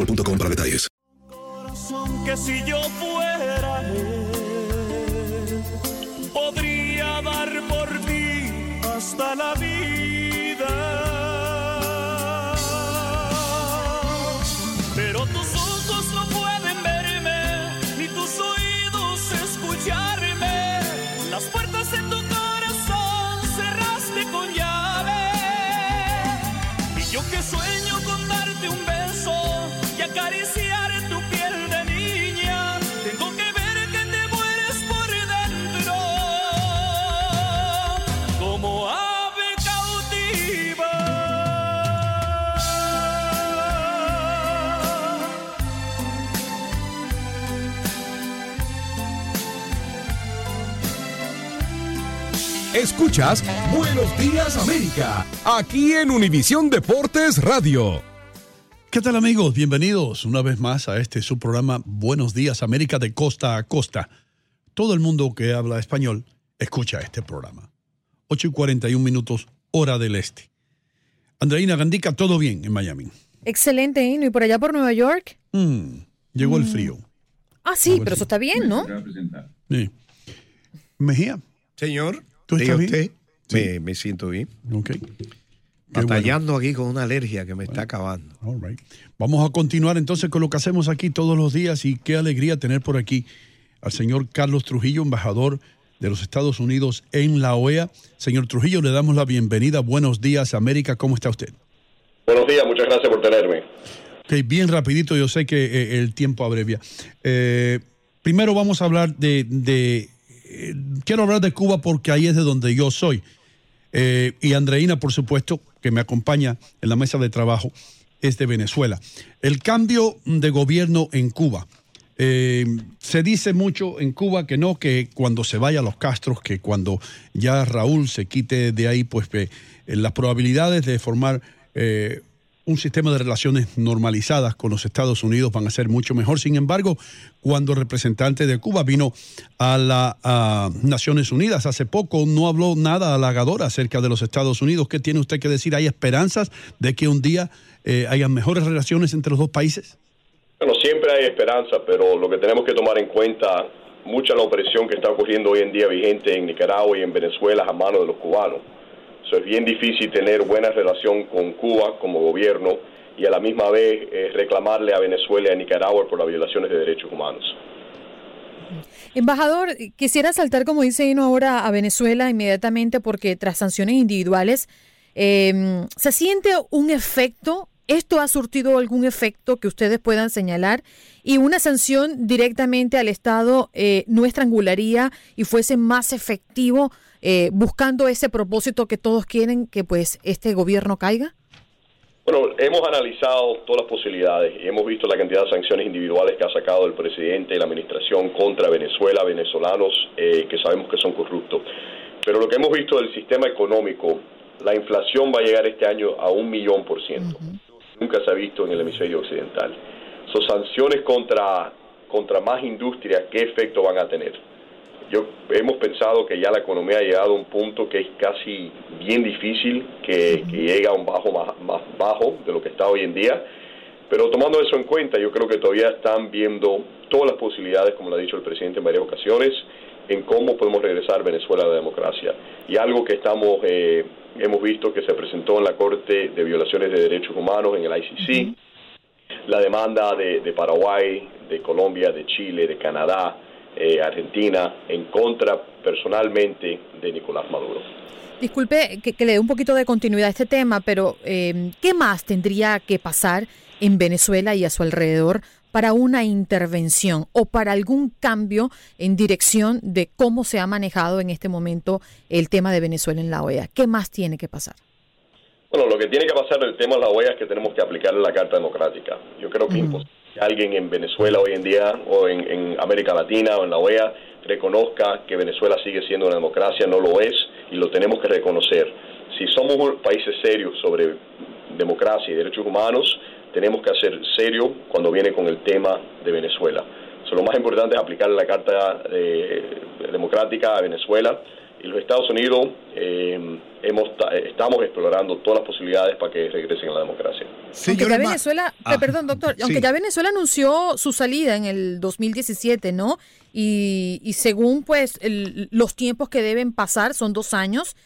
boostmobile.com para detalles. que si yo fuera él, podría dar por ti hasta la vida. Pero tus ojos no pueden verme, ni tus oídos escucharme. Las puertas tu corazón cerraste con llave. Y yo que sueño con darte un beso Escuchas Buenos Días América, aquí en Univisión Deportes Radio. ¿Qué tal amigos? Bienvenidos una vez más a este su programa Buenos Días América de costa a costa. Todo el mundo que habla español escucha este programa. 8 y 41 minutos, hora del este. Andreina Gandica, todo bien en Miami. Excelente, Ino. ¿Y por allá por Nueva York? Mm, llegó el frío. Ah, sí, pero eso está bien, ¿no? Sí. Mejía. Señor, ¿Tú estás bien? usted. Me, me siento bien. Ok. Batallando aquí con una alergia que me está acabando. All right. Vamos a continuar entonces con lo que hacemos aquí todos los días y qué alegría tener por aquí al señor Carlos Trujillo, embajador de los Estados Unidos en la OEA. Señor Trujillo, le damos la bienvenida. Buenos días, América. ¿Cómo está usted? Buenos días, muchas gracias por tenerme. Ok, bien rapidito, yo sé que eh, el tiempo abrevia. Eh, primero vamos a hablar de... de eh, quiero hablar de Cuba porque ahí es de donde yo soy. Eh, y Andreina, por supuesto, que me acompaña en la mesa de trabajo, es de Venezuela. El cambio de gobierno en Cuba. Eh, se dice mucho en Cuba que no, que cuando se vaya los Castros, que cuando ya Raúl se quite de ahí, pues las probabilidades de formar un sistema de relaciones normalizadas con los Estados Unidos van a ser mucho mejor. Sin embargo, cuando el representante de Cuba vino a las Naciones Unidas hace poco, no habló nada halagador acerca de los Estados Unidos. ¿Qué tiene usted que decir? ¿Hay esperanzas de que un día eh, haya mejores relaciones entre los dos países? Bueno, siempre hay esperanza, pero lo que tenemos que tomar en cuenta, mucha la opresión que está ocurriendo hoy en día vigente en Nicaragua y en Venezuela a mano de los cubanos. Es bien difícil tener buena relación con Cuba como gobierno y a la misma vez eh, reclamarle a Venezuela y a Nicaragua por las violaciones de derechos humanos. Embajador, quisiera saltar, como dice Ino ahora, a Venezuela inmediatamente porque tras sanciones individuales eh, se siente un efecto ¿Esto ha surtido algún efecto que ustedes puedan señalar? ¿Y una sanción directamente al Estado eh, no estrangularía y fuese más efectivo eh, buscando ese propósito que todos quieren que pues este gobierno caiga? Bueno, hemos analizado todas las posibilidades y hemos visto la cantidad de sanciones individuales que ha sacado el presidente y la administración contra Venezuela, venezolanos eh, que sabemos que son corruptos. Pero lo que hemos visto del sistema económico, la inflación va a llegar este año a un millón por ciento. Nunca se ha visto en el hemisferio occidental. Son sanciones contra, contra más industrias, ¿qué efecto van a tener? Yo hemos pensado que ya la economía ha llegado a un punto que es casi bien difícil que, que llegue a un bajo más, más bajo de lo que está hoy en día. Pero tomando eso en cuenta, yo creo que todavía están viendo todas las posibilidades, como lo ha dicho el presidente en varias ocasiones, en cómo podemos regresar Venezuela a la democracia. Y algo que estamos eh, hemos visto que se presentó en la Corte de Violaciones de Derechos Humanos en el ICC, la demanda de, de, Paraguay, de Colombia, de Chile, de Canadá, eh, Argentina, en contra personalmente de Nicolás Maduro. Disculpe que, que le dé un poquito de continuidad a este tema, pero eh, ¿qué más tendría que pasar en Venezuela y a su alrededor para una intervención o para algún cambio en dirección de cómo se ha manejado en este momento el tema de Venezuela en la OEA? ¿Qué más tiene que pasar? Bueno, lo que tiene que pasar el tema de la OEA es que tenemos que aplicar la Carta Democrática. Yo creo que es imposible que alguien en Venezuela hoy en día o en, en América Latina o en la OEA reconozca que Venezuela sigue siendo una democracia, no lo es y lo tenemos que reconocer. Si somos países serios sobre democracia y derechos humanos, tenemos que hacer serio cuando viene con el tema de Venezuela. So, lo más importante es aplicar la Carta eh, Democrática a Venezuela y los Estados Unidos eh, hemos, estamos explorando todas las posibilidades para que regresen a la democracia. aunque ya Venezuela, ah, perdón doctor, aunque sí. ya Venezuela anunció su salida en el 2017, ¿no? Y, y según pues el, los tiempos que deben pasar son dos años.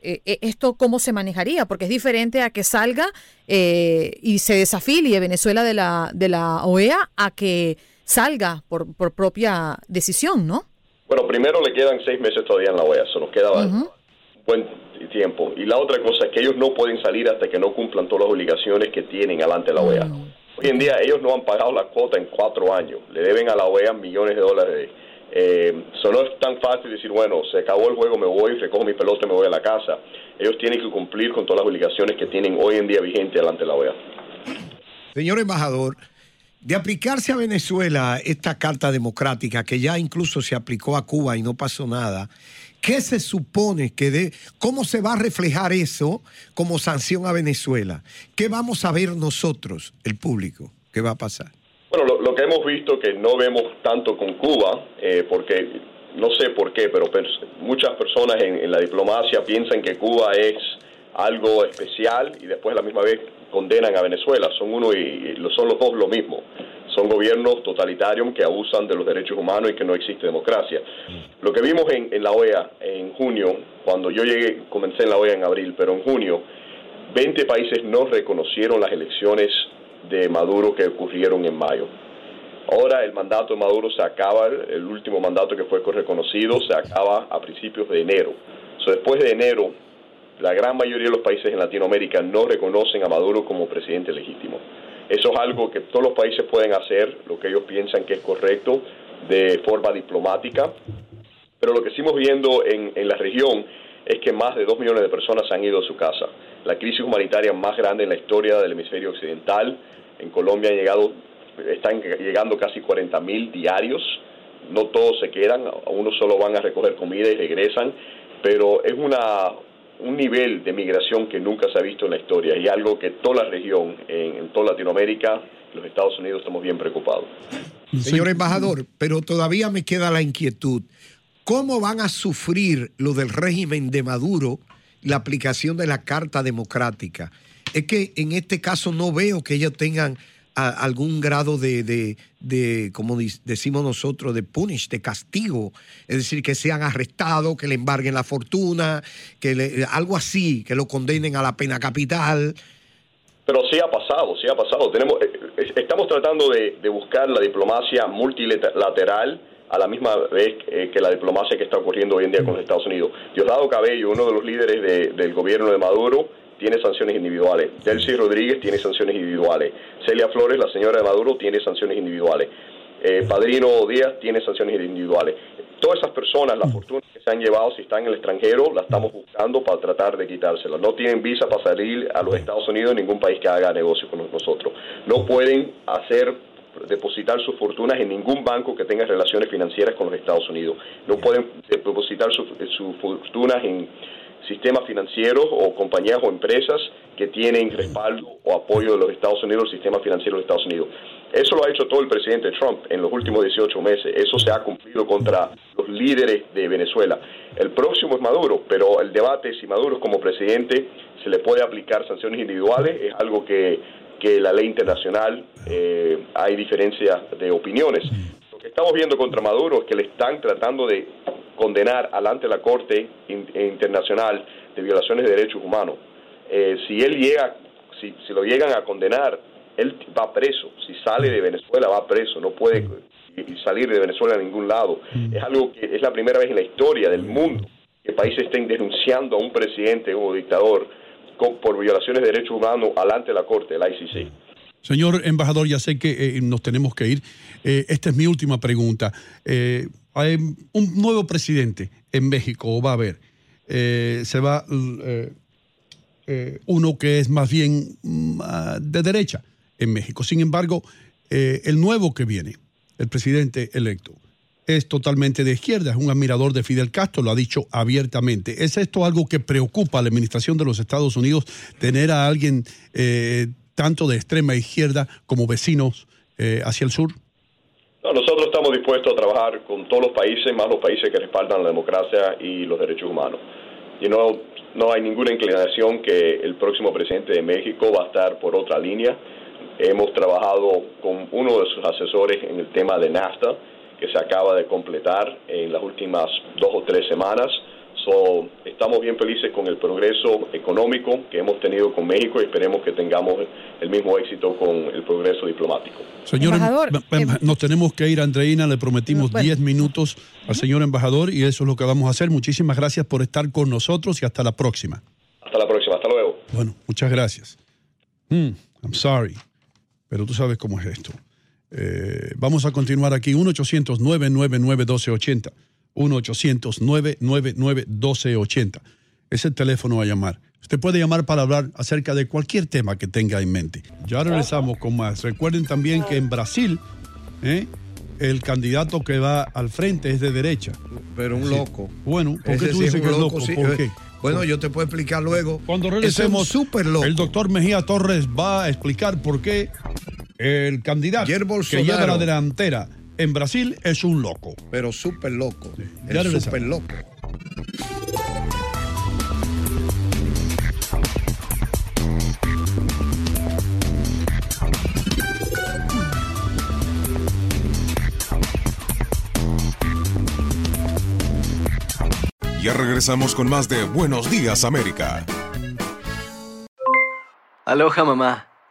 Eh, ¿Esto cómo se manejaría? Porque es diferente a que salga eh, y se desafilie Venezuela de la, de la OEA a que salga por, por propia decisión, ¿no? Bueno, primero le quedan seis meses todavía en la OEA, eso nos queda uh -huh. buen tiempo. Y la otra cosa es que ellos no pueden salir hasta que no cumplan todas las obligaciones que tienen alante de la OEA. Uh -huh. Hoy en día ellos no han pagado la cuota en cuatro años, le deben a la OEA millones de dólares. Eh, eso no es tan fácil decir, bueno, se acabó el juego, me voy, recojo mi pelota me voy a la casa. Ellos tienen que cumplir con todas las obligaciones que tienen hoy en día vigentes delante de la OEA. Señor embajador, de aplicarse a Venezuela esta carta democrática que ya incluso se aplicó a Cuba y no pasó nada, ¿qué se supone que de cómo se va a reflejar eso como sanción a Venezuela? ¿Qué vamos a ver nosotros, el público? ¿Qué va a pasar? Bueno, lo, lo que hemos visto que no vemos tanto con Cuba, eh, porque no sé por qué, pero pers muchas personas en, en la diplomacia piensan que Cuba es algo especial y después a la misma vez condenan a Venezuela. Son uno y, y son los dos lo mismo. Son gobiernos totalitarios que abusan de los derechos humanos y que no existe democracia. Lo que vimos en, en la OEA en junio, cuando yo llegué, comencé en la OEA en abril, pero en junio, 20 países no reconocieron las elecciones de Maduro que ocurrieron en mayo. Ahora el mandato de Maduro se acaba, el último mandato que fue reconocido se acaba a principios de enero. So, después de enero, la gran mayoría de los países en Latinoamérica no reconocen a Maduro como presidente legítimo. Eso es algo que todos los países pueden hacer, lo que ellos piensan que es correcto, de forma diplomática. Pero lo que estamos viendo en, en la región es que más de dos millones de personas han ido a su casa. La crisis humanitaria más grande en la historia del hemisferio occidental. En Colombia han llegado, están llegando casi 40 mil diarios. No todos se quedan, unos solo van a recoger comida y regresan. Pero es una, un nivel de migración que nunca se ha visto en la historia y algo que toda la región, en, en toda Latinoamérica, los Estados Unidos, estamos bien preocupados. Señor embajador, pero todavía me queda la inquietud. ¿Cómo van a sufrir lo del régimen de Maduro la aplicación de la Carta Democrática? Es que en este caso no veo que ellos tengan algún grado de, de, de, como decimos nosotros, de punish, de castigo. Es decir, que sean arrestados, que le embarguen la fortuna, que le, algo así, que lo condenen a la pena capital. Pero sí ha pasado, sí ha pasado. Tenemos, eh, estamos tratando de buscar la diplomacia multilateral a la misma vez eh, que la diplomacia que está ocurriendo hoy en día con los Estados Unidos. Diosdado Cabello, uno de los líderes de, del gobierno de Maduro, tiene sanciones individuales. Delcy Rodríguez tiene sanciones individuales. Celia Flores, la señora de Maduro, tiene sanciones individuales. Eh, Padrino Díaz tiene sanciones individuales. Todas esas personas, las fortunas que se han llevado, si están en el extranjero, las estamos buscando para tratar de quitárselas. No tienen visa para salir a los Estados Unidos, ningún país que haga negocio con nosotros. No pueden hacer depositar sus fortunas en ningún banco que tenga relaciones financieras con los Estados Unidos. No pueden depositar sus fortunas en sistemas financieros o compañías o empresas que tienen respaldo o apoyo de los Estados Unidos, el sistema financiero de los Estados Unidos. Eso lo ha hecho todo el presidente Trump en los últimos 18 meses. Eso se ha cumplido contra los líderes de Venezuela. El próximo es Maduro, pero el debate si Maduro es como presidente se le puede aplicar sanciones individuales es algo que, que la ley internacional eh, hay diferencia de opiniones. Lo que estamos viendo contra Maduro es que le están tratando de condenar alante la Corte Internacional de Violaciones de Derechos Humanos. Eh, si él llega, si, si lo llegan a condenar, él va preso. Si sale de Venezuela, va preso. No puede salir de Venezuela a ningún lado. Es algo que es la primera vez en la historia del mundo que países estén denunciando a un presidente o dictador por violaciones de derechos humanos alante la Corte, el ICC. Señor embajador, ya sé que eh, nos tenemos que ir. Eh, esta es mi última pregunta. Eh, hay un nuevo presidente en México, va a haber. se va uno que es más bien mm, ah, de derecha en México. Sin embargo, el nuevo que viene, el presidente electo, es totalmente de izquierda, es un admirador de Fidel Castro, lo ha dicho abiertamente. ¿Es esto algo que preocupa a la administración de los Estados Unidos, tener a alguien eh, tanto de extrema izquierda como vecinos eh, hacia el sur? No, nosotros estamos dispuestos a trabajar con todos los países, más los países que respaldan la democracia y los derechos humanos. Y no, no hay ninguna inclinación que el próximo presidente de México va a estar por otra línea Hemos trabajado con uno de sus asesores en el tema de NAFTA, que se acaba de completar en las últimas dos o tres semanas. So, estamos bien felices con el progreso económico que hemos tenido con México y esperemos que tengamos el mismo éxito con el progreso diplomático. Señor embajador, em, em, nos tenemos que ir, Andreina, le prometimos 10 minutos al señor embajador y eso es lo que vamos a hacer. Muchísimas gracias por estar con nosotros y hasta la próxima. Hasta la próxima, hasta luego. Bueno, muchas gracias. Hmm, I'm sorry pero tú sabes cómo es esto. Eh, vamos a continuar aquí. 1-800-999-1280. 1-800-999-1280. Es el teléfono a llamar. Usted puede llamar para hablar acerca de cualquier tema que tenga en mente. Ya regresamos con más. Recuerden también que en Brasil, ¿eh? el candidato que va al frente es de derecha. Pero un loco. Bueno, ¿por qué tú dices que es loco? ¿Por qué? Bueno, yo te puedo explicar luego. Cuando regresemos, el doctor Mejía Torres va a explicar por qué el candidato que lleva la delantera en Brasil es un loco. Pero súper loco. Es súper loco. Ya regresamos con más de Buenos Días América. Aloha mamá,